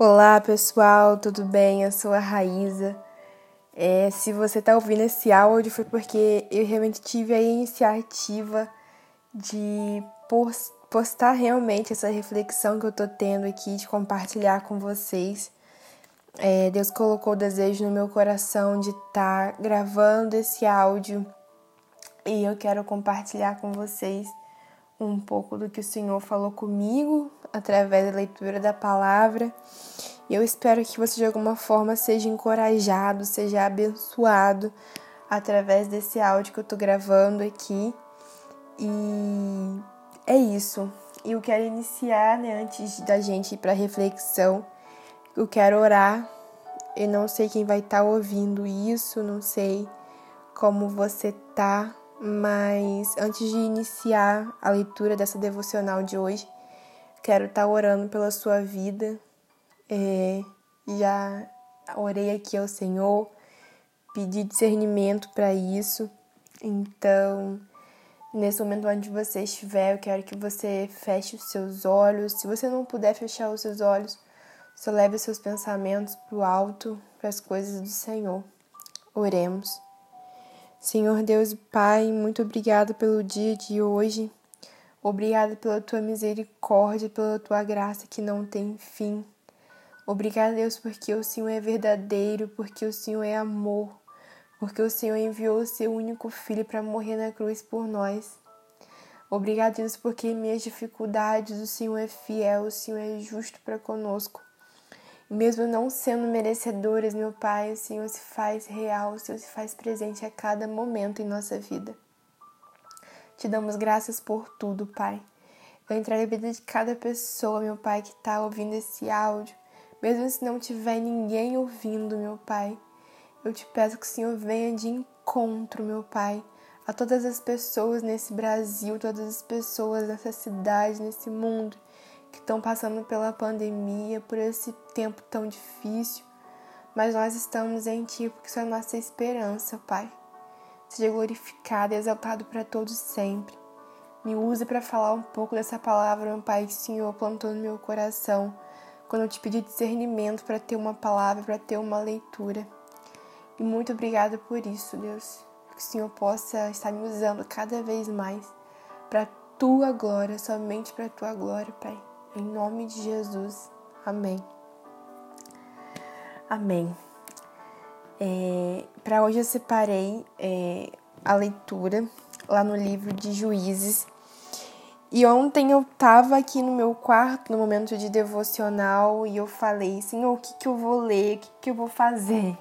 Olá pessoal, tudo bem? Eu sou a Raíza. É, se você está ouvindo esse áudio foi porque eu realmente tive a iniciativa de postar realmente essa reflexão que eu estou tendo aqui, de compartilhar com vocês. É, Deus colocou o desejo no meu coração de estar tá gravando esse áudio e eu quero compartilhar com vocês um pouco do que o Senhor falou comigo através da leitura da palavra. E eu espero que você de alguma forma seja encorajado, seja abençoado através desse áudio que eu tô gravando aqui. E é isso. E eu quero iniciar, né, antes da gente ir para reflexão, eu quero orar. Eu não sei quem vai estar tá ouvindo isso, não sei como você tá, mas antes de iniciar a leitura dessa devocional de hoje, quero estar tá orando pela sua vida. É, já orei aqui ao Senhor, pedi discernimento para isso. Então, nesse momento onde você estiver, eu quero que você feche os seus olhos. Se você não puder fechar os seus olhos, só leve os seus pensamentos para o alto, para as coisas do Senhor. Oremos. Senhor Deus e Pai, muito obrigado pelo dia de hoje. Obrigado pela tua misericórdia, pela tua graça que não tem fim. Obrigado, Deus, porque o Senhor é verdadeiro, porque o Senhor é amor, porque o Senhor enviou o seu único filho para morrer na cruz por nós. Obrigado, Deus, porque em minhas dificuldades o Senhor é fiel, o Senhor é justo para conosco. Mesmo não sendo merecedores, meu Pai, o Senhor se faz real, o Senhor se faz presente a cada momento em nossa vida. Te damos graças por tudo, Pai. Eu entrego a vida de cada pessoa, meu Pai, que está ouvindo esse áudio, mesmo se não tiver ninguém ouvindo, meu Pai. Eu te peço que o Senhor venha de encontro, meu Pai, a todas as pessoas nesse Brasil, todas as pessoas nessa cidade, nesse mundo que estão passando pela pandemia, por esse tempo tão difícil, mas nós estamos em Ti porque isso é a nossa esperança, Pai. Seja glorificado e exaltado para todos sempre. Me use para falar um pouco dessa palavra, meu Pai, que o Senhor plantou no meu coração, quando eu te pedi discernimento para ter uma palavra, para ter uma leitura. E muito obrigada por isso, Deus. Que o Senhor possa estar me usando cada vez mais para tua glória, somente para tua glória, Pai. Em nome de Jesus. Amém. Amém. É, Para hoje eu separei é, a leitura lá no livro de Juízes. E ontem eu estava aqui no meu quarto, no momento de devocional, e eu falei, Senhor, o que, que eu vou ler? O que, que eu vou fazer?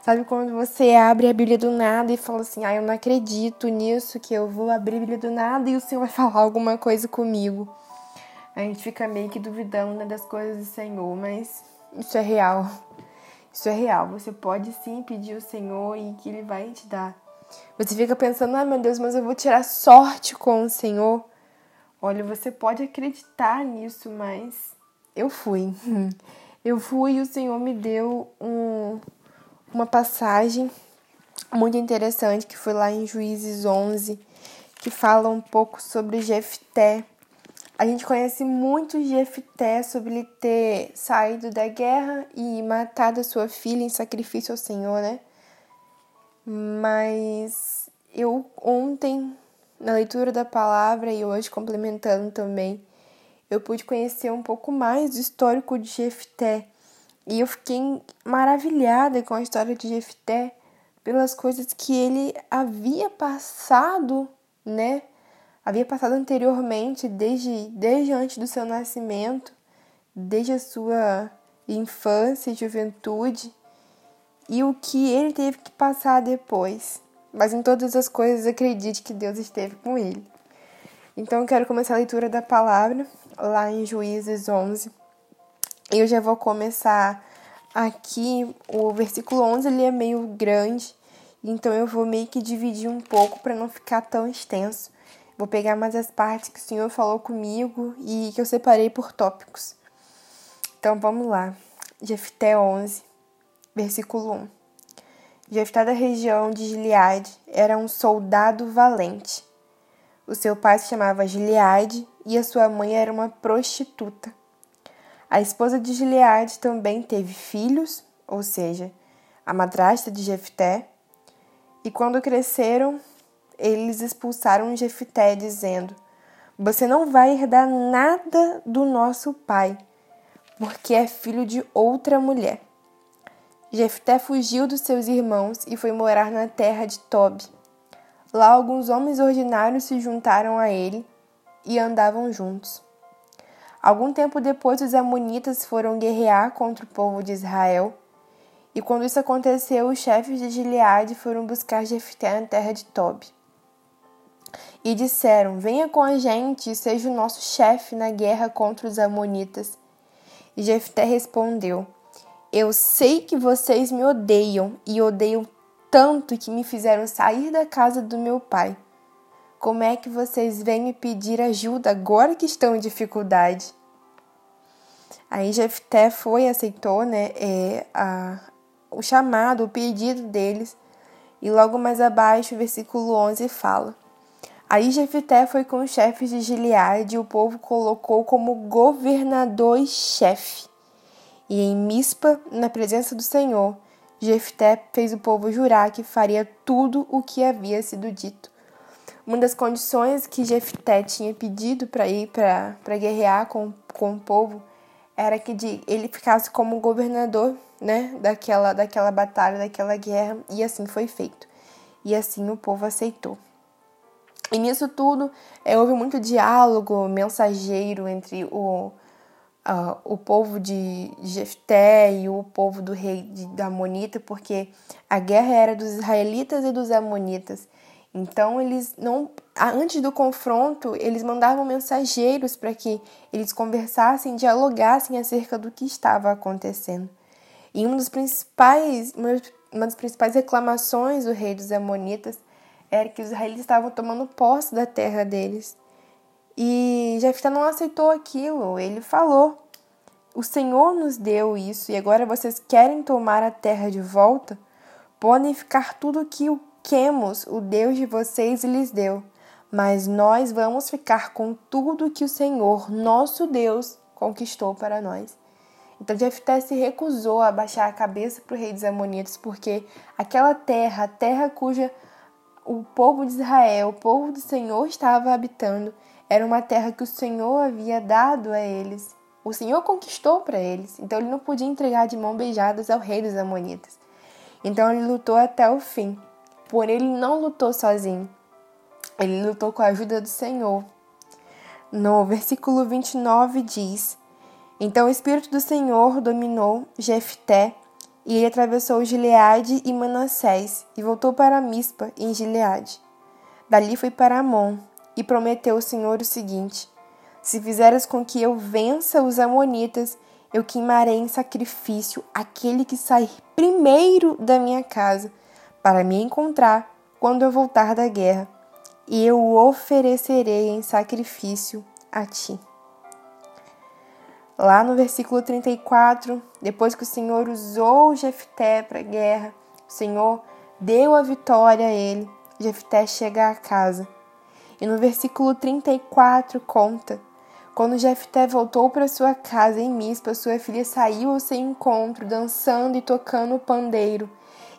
Sabe quando você abre a Bíblia do nada e fala assim, ah, eu não acredito nisso, que eu vou abrir a Bíblia do nada e o Senhor vai falar alguma coisa comigo a gente fica meio que duvidando né, das coisas do Senhor, mas isso é real. Isso é real. Você pode sim pedir ao Senhor e que Ele vai te dar. Você fica pensando, ai ah, meu Deus, mas eu vou tirar sorte com o Senhor. Olha, você pode acreditar nisso, mas eu fui. Eu fui e o Senhor me deu um, uma passagem muito interessante que foi lá em Juízes 11, que fala um pouco sobre Jefté. A gente conhece muito Jefté sobre ele ter saído da guerra e matado a sua filha em sacrifício ao Senhor, né? Mas eu ontem, na leitura da palavra e hoje complementando também, eu pude conhecer um pouco mais do histórico de Jefté. E eu fiquei maravilhada com a história de Jefté pelas coisas que ele havia passado, né? Havia passado anteriormente, desde, desde antes do seu nascimento, desde a sua infância e juventude, e o que ele teve que passar depois. Mas em todas as coisas, acredite que Deus esteve com ele. Então, eu quero começar a leitura da palavra lá em Juízes 11. Eu já vou começar aqui, o versículo 11 ele é meio grande, então eu vou meio que dividir um pouco para não ficar tão extenso. Vou pegar mais as partes que o Senhor falou comigo e que eu separei por tópicos. Então vamos lá. Jefté 11, versículo 1. Jefté da região de Gileade era um soldado valente. O seu pai se chamava Gileade e a sua mãe era uma prostituta. A esposa de Gileade também teve filhos, ou seja, a madrasta de Jefté, e quando cresceram, eles expulsaram Jefté, dizendo: Você não vai herdar nada do nosso pai, porque é filho de outra mulher. Jefté fugiu dos seus irmãos e foi morar na terra de Tobi. Lá alguns homens ordinários se juntaram a ele e andavam juntos. Algum tempo depois, os Amonitas foram guerrear contra o povo de Israel. E quando isso aconteceu, os chefes de Gileade foram buscar Jefté na terra de Tobi. E disseram: Venha com a gente e seja o nosso chefe na guerra contra os Amonitas. E Jefté respondeu: Eu sei que vocês me odeiam e odeiam tanto que me fizeram sair da casa do meu pai. Como é que vocês vêm me pedir ajuda agora que estão em dificuldade? Aí Jefté foi aceitou né, é, a, o chamado, o pedido deles. E logo mais abaixo, o versículo 11 fala: Aí Jefté foi com os chefes de Gileade e o povo colocou como governador e chefe. E em Mispa, na presença do Senhor, Jefté fez o povo jurar que faria tudo o que havia sido dito. Uma das condições que Jefté tinha pedido para ir para guerrear com, com o povo era que de, ele ficasse como governador né, daquela, daquela batalha, daquela guerra, e assim foi feito. E assim o povo aceitou. E nisso tudo é, houve muito diálogo mensageiro entre o, uh, o povo de Jefté e o povo do rei de, da Amonita, porque a guerra era dos israelitas e dos amonitas. Então eles não, antes do confronto, eles mandavam mensageiros para que eles conversassem, dialogassem acerca do que estava acontecendo. E uma das principais, uma das principais reclamações do rei dos amonitas era que os israelitas estavam tomando posse da terra deles. E Jefté não aceitou aquilo. Ele falou: "O Senhor nos deu isso e agora vocês querem tomar a terra de volta? Podem ficar tudo que o Quemos, o Deus de vocês lhes deu, mas nós vamos ficar com tudo que o Senhor, nosso Deus, conquistou para nós. Então Jefté se recusou a baixar a cabeça para o rei dos Amonitas, porque aquela terra, a terra cuja o povo de Israel, o povo do Senhor estava habitando, era uma terra que o Senhor havia dado a eles. O Senhor conquistou para eles, então ele não podia entregar de mão beijadas ao rei dos Amonitas. Então ele lutou até o fim. Porém, ele não lutou sozinho. Ele lutou com a ajuda do Senhor. No versículo 29 diz: Então o Espírito do Senhor dominou Jefté, e ele atravessou Gileade e Manassés, e voltou para Mispa, em Gileade. Dali foi para Amon, e prometeu o Senhor o seguinte: Se fizeres com que eu vença os Amonitas, eu queimarei em sacrifício aquele que sair primeiro da minha casa para me encontrar quando eu voltar da guerra, e eu o oferecerei em sacrifício a ti. Lá no versículo 34, depois que o Senhor usou Jefté para a guerra, o Senhor deu a vitória a ele, Jefté chega a casa. E no versículo 34 conta: quando Jefté voltou para sua casa em Mispa, sua filha saiu ao seu encontro, dançando e tocando o pandeiro.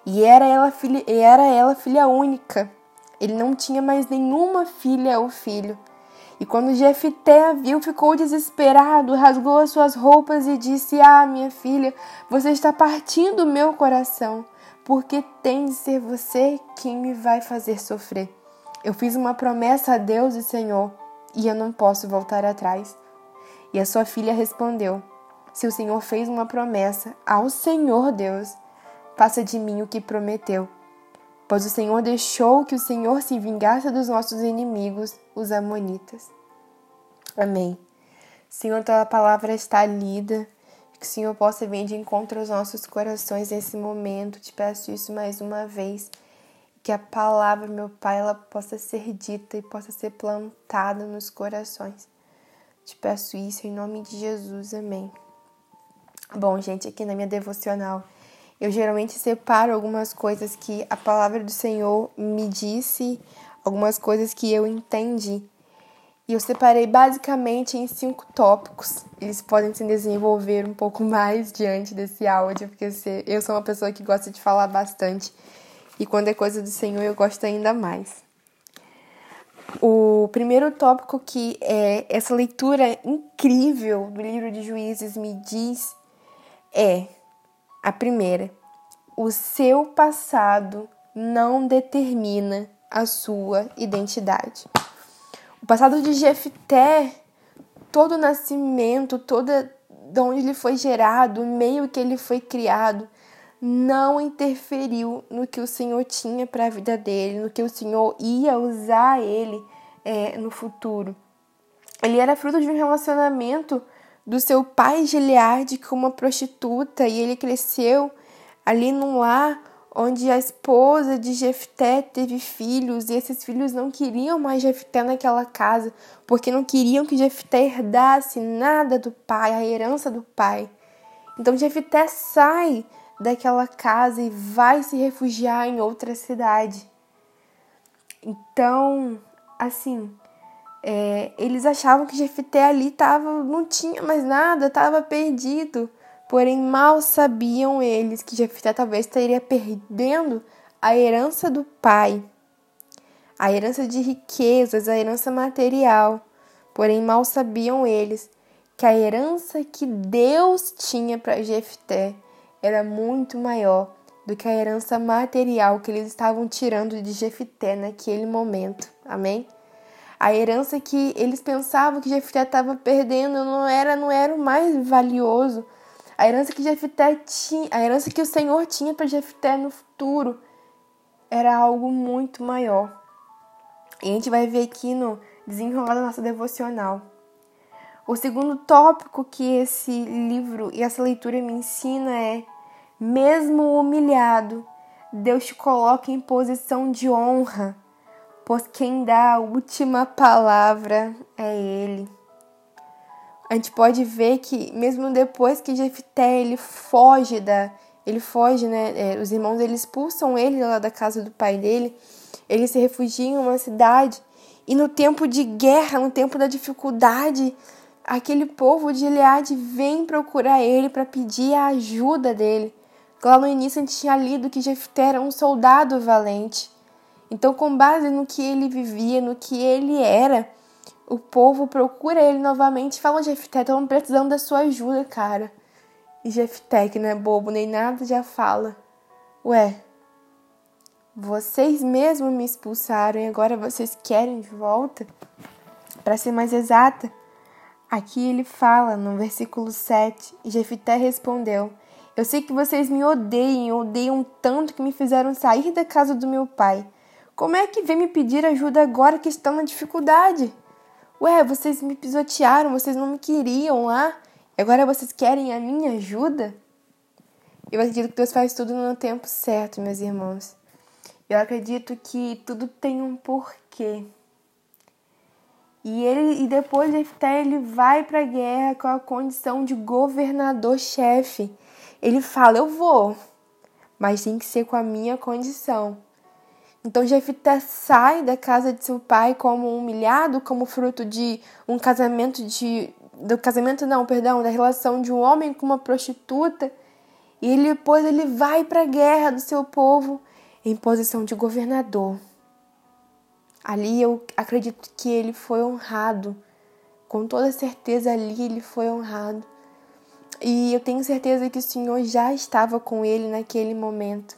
E era ela filha, era ela filha única. Ele não tinha mais nenhuma filha ou filho. E quando Jefté a viu, ficou desesperado, rasgou as suas roupas e disse: Ah, minha filha, você está partindo o meu coração, porque tem de ser você quem me vai fazer sofrer. Eu fiz uma promessa a Deus e Senhor, e eu não posso voltar atrás. E a sua filha respondeu: Se o Senhor fez uma promessa ao Senhor Deus, faça de mim o que prometeu. Pois o Senhor deixou que o Senhor se vingasse dos nossos inimigos, os Amonitas. Amém. Senhor, tua palavra está lida, que o Senhor possa vir de encontro aos nossos corações nesse momento. Te peço isso mais uma vez. Que a palavra, meu Pai, ela possa ser dita e possa ser plantada nos corações. Te peço isso em nome de Jesus. Amém. Bom, gente, aqui na minha devocional eu geralmente separo algumas coisas que a palavra do Senhor me disse, algumas coisas que eu entendi. E eu separei basicamente em cinco tópicos. Eles podem se desenvolver um pouco mais diante desse áudio, porque eu sou uma pessoa que gosta de falar bastante. E quando é coisa do Senhor, eu gosto ainda mais. O primeiro tópico que é essa leitura incrível do livro de Juízes me diz é a primeira: o seu passado não determina a sua identidade. O passado de Jefté, todo o nascimento, toda de onde ele foi gerado, o meio que ele foi criado, não interferiu no que o Senhor tinha para a vida dele, no que o Senhor ia usar ele é, no futuro. Ele era fruto de um relacionamento do seu pai Gileade com uma prostituta e ele cresceu ali num lar onde a esposa de Jefté teve filhos e esses filhos não queriam mais Jefté naquela casa porque não queriam que Jefté herdasse nada do pai, a herança do pai. Então Jefté sai daquela casa e vai se refugiar em outra cidade. Então, assim, é, eles achavam que Jefté ali tava, não tinha mais nada, estava perdido. Porém, mal sabiam eles que Jefté talvez estaria perdendo a herança do pai, a herança de riquezas, a herança material. Porém, mal sabiam eles que a herança que Deus tinha para Jefté era muito maior do que a herança material que eles estavam tirando de Jefté naquele momento. Amém? A herança que eles pensavam que Jefté estava perdendo não era, não era o mais valioso. A herança que Jefté tinha, a herança que o Senhor tinha para Jefté no futuro era algo muito maior. E a gente vai ver aqui no desenrolar da nossa devocional. O segundo tópico que esse livro e essa leitura me ensina é: mesmo humilhado, Deus te coloca em posição de honra, pois quem dá a última palavra é Ele. A gente pode ver que mesmo depois que Jefté ele foge da, ele foge, né? É, os irmãos eles expulsam ele lá da casa do pai dele. Ele se refugia em uma cidade e no tempo de guerra, no tempo da dificuldade, aquele povo de Gileade vem procurar ele para pedir a ajuda dele. Lá no início a gente tinha lido que Jefté era um soldado valente. Então, com base no que ele vivia, no que ele era, o povo procura ele novamente e fala: Jefté, estamos precisando da sua ajuda, cara. E Jefté, que não é bobo nem nada, já fala: Ué, vocês mesmos me expulsaram e agora vocês querem de volta? Para ser mais exata, Aqui ele fala no versículo 7, e Jefité respondeu: Eu sei que vocês me odeiam, odeiam tanto que me fizeram sair da casa do meu pai. Como é que vem me pedir ajuda agora que estão na dificuldade? Ué, vocês me pisotearam, vocês não me queriam lá, e agora vocês querem a minha ajuda? Eu acredito que Deus faz tudo no tempo certo, meus irmãos. Eu acredito que tudo tem um porquê. E ele e depois Jefté ele vai para a guerra com a condição de governador-chefe. Ele fala: "Eu vou, mas tem que ser com a minha condição". Então Jefté sai da casa de seu pai como humilhado, como fruto de um casamento de do casamento não, perdão, da relação de um homem com uma prostituta. E ele, depois ele vai para a guerra do seu povo em posição de governador. Ali eu acredito que ele foi honrado. Com toda certeza ali ele foi honrado. E eu tenho certeza que o Senhor já estava com ele naquele momento.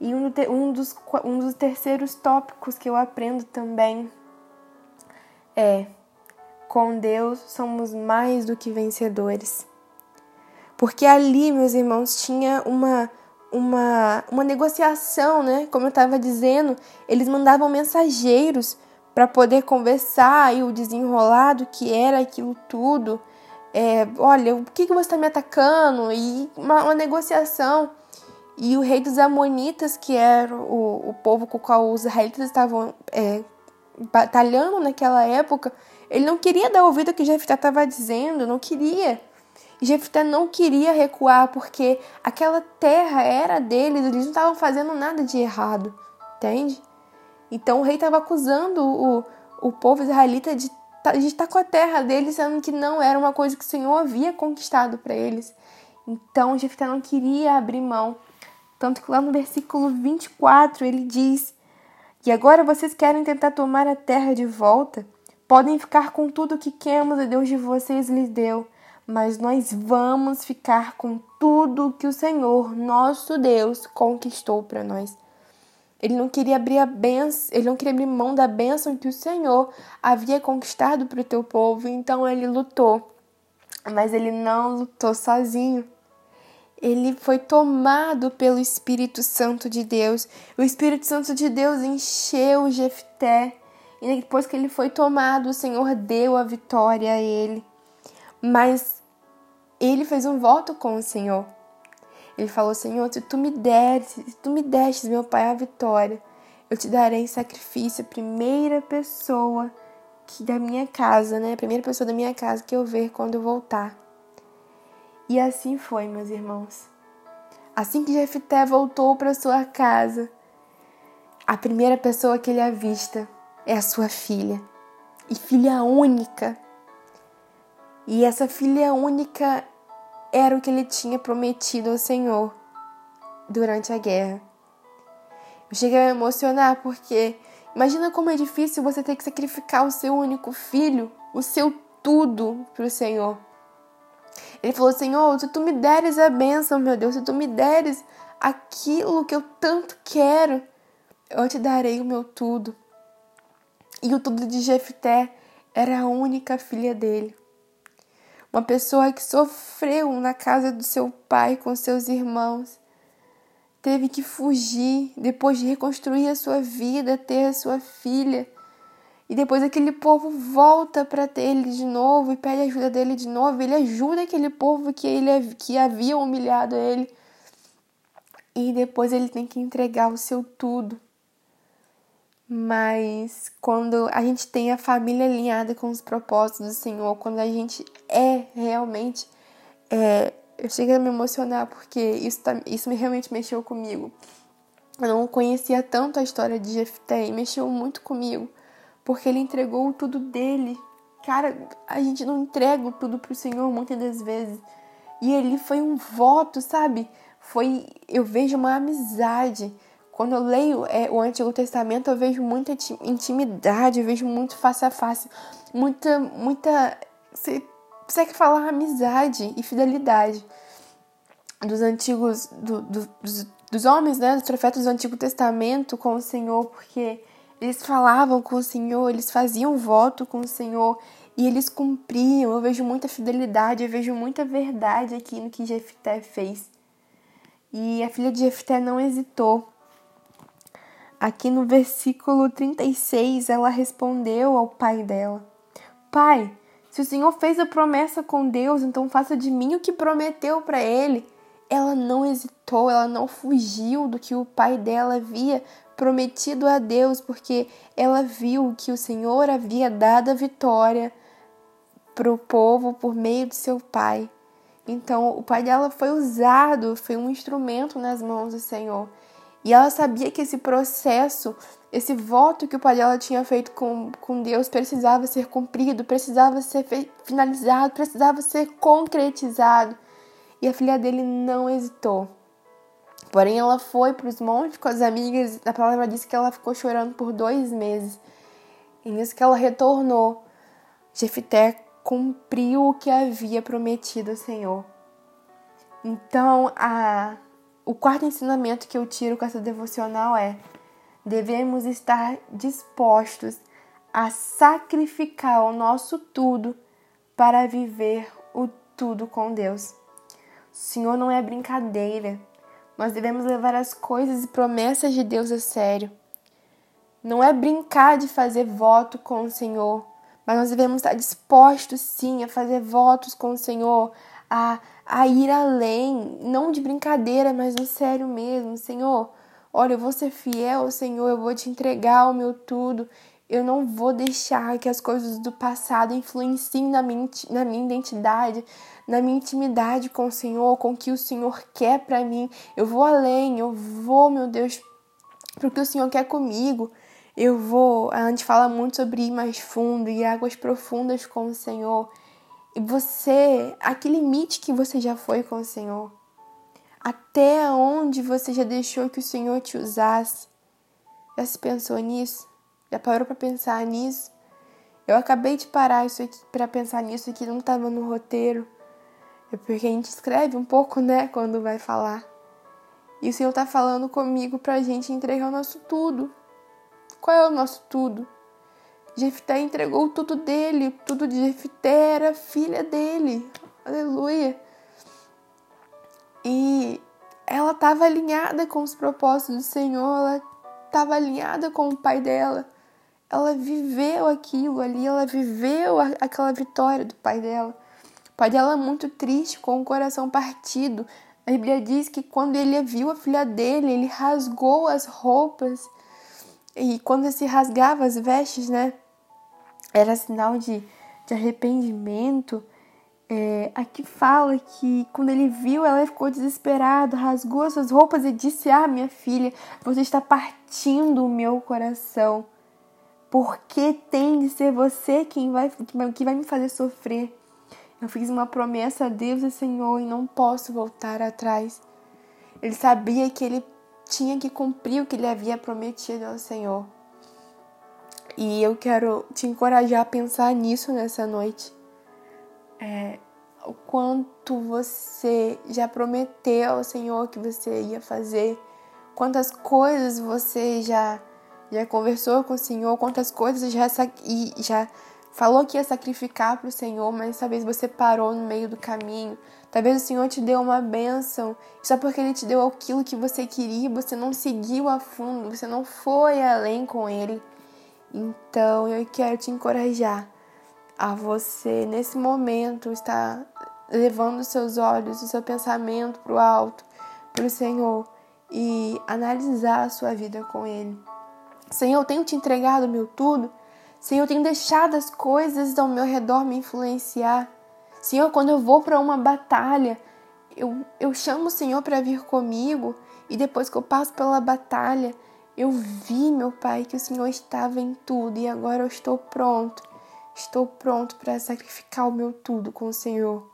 E um, um, dos, um dos terceiros tópicos que eu aprendo também é: com Deus somos mais do que vencedores. Porque ali, meus irmãos, tinha uma uma, uma negociação, né? Como eu estava dizendo, eles mandavam mensageiros para poder conversar e o desenrolado que era aquilo tudo. É, olha, o que, que você está me atacando? E uma, uma, negociação. E o rei dos Amonitas, que era o, o povo com o qual os israelitas estavam é, batalhando naquela época, ele não queria dar ouvido ao que Jefté estava dizendo, não queria. Jefté não queria recuar porque aquela terra era deles, eles não estavam fazendo nada de errado, entende? Então o rei estava acusando o, o povo israelita de, de estar com a terra deles, sendo que não era uma coisa que o Senhor havia conquistado para eles. Então Jefté não queria abrir mão. Tanto que lá no versículo 24 ele diz: E agora vocês querem tentar tomar a terra de volta? Podem ficar com tudo que queremos, a Deus de vocês lhes deu, mas nós vamos ficar com tudo que o Senhor, nosso Deus, conquistou para nós. Ele não queria abrir a benção, ele não queria abrir mão da bênção que o Senhor havia conquistado para o teu povo, então ele lutou. Mas ele não lutou sozinho. Ele foi tomado pelo Espírito Santo de Deus. O Espírito Santo de Deus encheu Jefté. E depois que ele foi tomado, o Senhor deu a vitória a ele. Mas ele fez um voto com o Senhor. Ele falou: Senhor, se tu me deres, se tu me destes, meu Pai, a vitória, eu te darei em sacrifício a primeira pessoa que da minha casa, né? A primeira pessoa da minha casa que eu ver quando eu voltar. E assim foi, meus irmãos. Assim que Jefté voltou para sua casa, a primeira pessoa que ele avista é a sua filha, e filha única. E essa filha única era o que ele tinha prometido ao Senhor durante a guerra. Eu cheguei a me emocionar porque imagina como é difícil você ter que sacrificar o seu único filho, o seu tudo para o Senhor. Ele falou: Senhor, se tu me deres a bênção, meu Deus, se tu me deres aquilo que eu tanto quero, eu te darei o meu tudo. E o tudo de Jefté era a única filha dele. Uma pessoa que sofreu na casa do seu pai com seus irmãos. Teve que fugir depois de reconstruir a sua vida, ter a sua filha. E depois aquele povo volta para ele de novo e pede ajuda dele de novo. Ele ajuda aquele povo que ele que havia humilhado ele. E depois ele tem que entregar o seu tudo. Mas quando a gente tem a família alinhada com os propósitos do Senhor, quando a gente é realmente. É, eu cheguei a me emocionar porque isso, tá, isso me realmente mexeu comigo. Eu não conhecia tanto a história de Jefté e mexeu muito comigo, porque ele entregou tudo dele. Cara, a gente não entrega tudo pro Senhor muitas das vezes. E ele foi um voto, sabe? Foi, eu vejo uma amizade quando eu leio é, o Antigo Testamento, eu vejo muita intimidade, eu vejo muito face a face, muita, muita. Você consegue falar amizade e fidelidade dos antigos, do, do, dos, dos homens, né, dos profetas do Antigo Testamento com o Senhor, porque eles falavam com o Senhor, eles faziam voto com o Senhor e eles cumpriam. Eu vejo muita fidelidade, eu vejo muita verdade aqui no que Jefté fez. E a filha de Jefté não hesitou Aqui no versículo 36, ela respondeu ao pai dela: Pai, se o Senhor fez a promessa com Deus, então faça de mim o que prometeu para ele. Ela não hesitou, ela não fugiu do que o pai dela havia prometido a Deus, porque ela viu que o Senhor havia dado a vitória para o povo por meio do seu pai. Então, o pai dela foi usado, foi um instrumento nas mãos do Senhor. E ela sabia que esse processo, esse voto que o pai dela tinha feito com, com Deus precisava ser cumprido, precisava ser finalizado, precisava ser concretizado. E a filha dele não hesitou. Porém, ela foi para os montes com as amigas. A palavra diz que ela ficou chorando por dois meses. E nisso que ela retornou, Jefité cumpriu o que havia prometido ao Senhor. Então, a o quarto ensinamento que eu tiro com essa devocional é: devemos estar dispostos a sacrificar o nosso tudo para viver o tudo com Deus. O Senhor não é brincadeira. Nós devemos levar as coisas e promessas de Deus a sério. Não é brincar de fazer voto com o Senhor, mas nós devemos estar dispostos sim a fazer votos com o Senhor, a a ir além, não de brincadeira, mas no sério mesmo. Senhor, olha, eu vou ser fiel, Senhor, eu vou te entregar o meu tudo. Eu não vou deixar que as coisas do passado influenciem na minha, na minha identidade, na minha intimidade com o Senhor, com o que o Senhor quer para mim. Eu vou além, eu vou, meu Deus, porque o Senhor quer comigo. Eu vou. A gente fala muito sobre ir mais fundo e águas profundas com o Senhor. E você, aquele limite que você já foi com o Senhor, até onde você já deixou que o Senhor te usasse. Já se pensou nisso? Já parou para pensar nisso? Eu acabei de parar isso para pensar nisso aqui, não estava no roteiro. É porque a gente escreve um pouco, né, quando vai falar. E o Senhor está falando comigo para gente entregar o nosso tudo. Qual é o nosso tudo? Jefté entregou tudo dele, tudo de Jefté era filha dele. Aleluia. E ela estava alinhada com os propósitos do Senhor, ela estava alinhada com o pai dela. Ela viveu aquilo ali, ela viveu aquela vitória do pai dela. O pai dela muito triste, com o coração partido. A Bíblia diz que quando ele viu a filha dele, ele rasgou as roupas. E quando se rasgava as vestes, né? Era sinal de, de arrependimento. É, aqui fala que quando ele viu, ela ficou desesperada, rasgou as suas roupas e disse: Ah, minha filha, você está partindo o meu coração. Porque tem de ser você quem vai, que vai me fazer sofrer. Eu fiz uma promessa a Deus e Senhor e não posso voltar atrás. Ele sabia que ele tinha que cumprir o que ele havia prometido ao Senhor. E eu quero te encorajar a pensar nisso nessa noite é, o quanto você já prometeu ao Senhor que você ia fazer, quantas coisas você já já conversou com o Senhor, quantas coisas já e já falou que ia sacrificar para o Senhor, mas talvez você parou no meio do caminho. Talvez o Senhor te deu uma bênção, só porque Ele te deu aquilo que você queria, você não seguiu a fundo, você não foi além com Ele. Então eu quero te encorajar a você nesse momento estar levando os seus olhos, o seu pensamento para o alto, para o Senhor e analisar a sua vida com Ele. Senhor, eu tenho te entregado o meu tudo. Senhor, eu tenho deixado as coisas ao meu redor me influenciar. Senhor, quando eu vou para uma batalha, eu, eu chamo o Senhor para vir comigo e depois que eu passo pela batalha, eu vi, meu Pai, que o Senhor estava em tudo e agora eu estou pronto Estou pronto para sacrificar o meu tudo com o Senhor.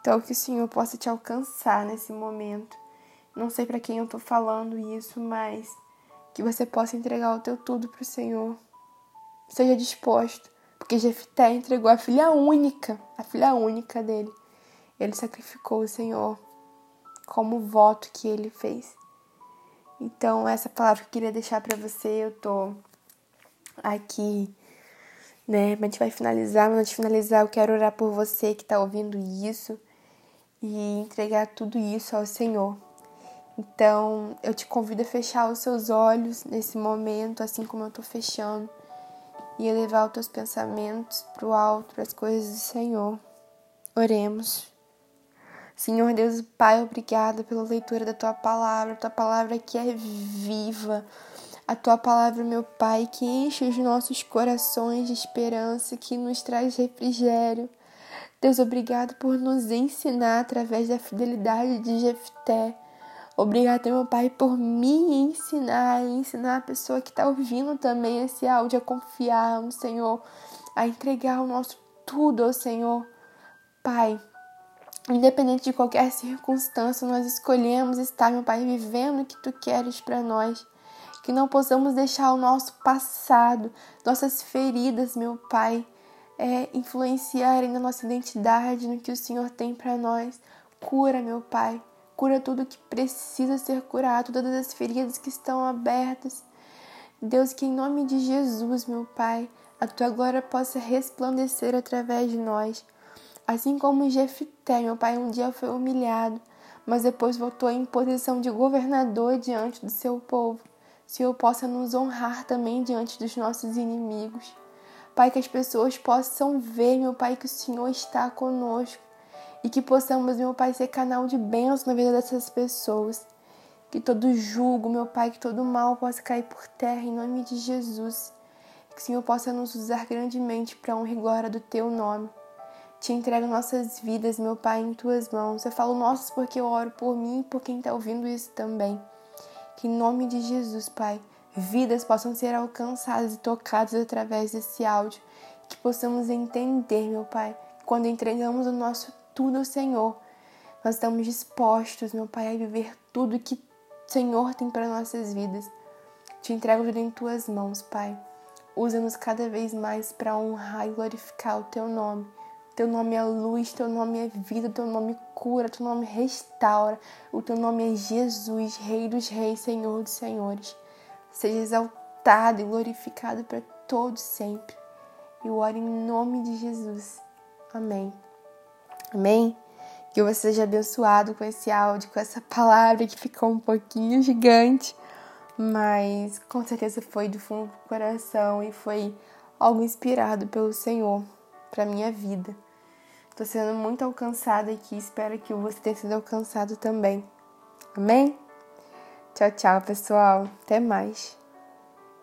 Então, que o Senhor possa te alcançar nesse momento. Não sei para quem eu estou falando isso, mas que você possa entregar o teu tudo para o Senhor. Seja disposto, porque Jefté entregou a filha única, a filha única dele. Ele sacrificou o Senhor como voto que ele fez. Então, essa palavra que eu queria deixar para você, eu tô aqui né? Mas a gente vai finalizar, mas antes de finalizar, eu quero orar por você que está ouvindo isso e entregar tudo isso ao Senhor. Então, eu te convido a fechar os seus olhos nesse momento, assim como eu estou fechando, e elevar os teus pensamentos para o alto, para as coisas do Senhor. Oremos. Senhor Deus Pai, obrigada pela leitura da tua palavra, tua palavra que é viva a tua palavra, meu Pai, que enche os nossos corações de esperança, que nos traz refrigério. Deus, obrigado por nos ensinar através da fidelidade de Jefté. Obrigado, meu Pai, por me ensinar e ensinar a pessoa que está ouvindo também esse áudio a confiar no Senhor, a entregar o nosso tudo ao Senhor. Pai, independente de qualquer circunstância, nós escolhemos estar, meu Pai, vivendo o que Tu queres para nós que não possamos deixar o nosso passado, nossas feridas, meu Pai, é, influenciarem na nossa identidade, no que o Senhor tem para nós. Cura, meu Pai, cura tudo que precisa ser curado, todas as feridas que estão abertas. Deus, que em nome de Jesus, meu Pai, a tua glória possa resplandecer através de nós. Assim como Jefté, meu Pai, um dia foi humilhado, mas depois voltou em posição de governador diante do seu povo. Senhor, possa nos honrar também diante dos nossos inimigos. Pai, que as pessoas possam ver, meu Pai, que o Senhor está conosco e que possamos, meu Pai, ser canal de bênção na vida dessas pessoas. Que todo julgo, meu Pai, que todo mal possa cair por terra em nome de Jesus. Que o Senhor possa nos usar grandemente para honra e glória do Teu nome. Te entrego nossas vidas, meu Pai, em Tuas mãos. Eu falo nossos porque eu oro por mim e por quem está ouvindo isso também. Que em nome de Jesus, Pai, vidas possam ser alcançadas e tocadas através desse áudio, que possamos entender, meu Pai, quando entregamos o nosso tudo ao Senhor, nós estamos dispostos, meu Pai, a viver tudo que o Senhor tem para nossas vidas. Te entrego tudo em tuas mãos, Pai. Usa-nos cada vez mais para honrar e glorificar o teu nome. Teu nome é luz, teu nome é vida, teu nome cura, teu nome restaura. O teu nome é Jesus, Rei dos Reis, Senhor dos Senhores. Seja exaltado e glorificado para todos sempre. Eu oro em nome de Jesus. Amém. Amém. Que você seja abençoado com esse áudio, com essa palavra que ficou um pouquinho gigante, mas com certeza foi do fundo do coração e foi algo inspirado pelo Senhor para minha vida. Estou sendo muito alcançada aqui, espero que você tenha sido alcançado também. Amém? Tchau, tchau, pessoal. Até mais.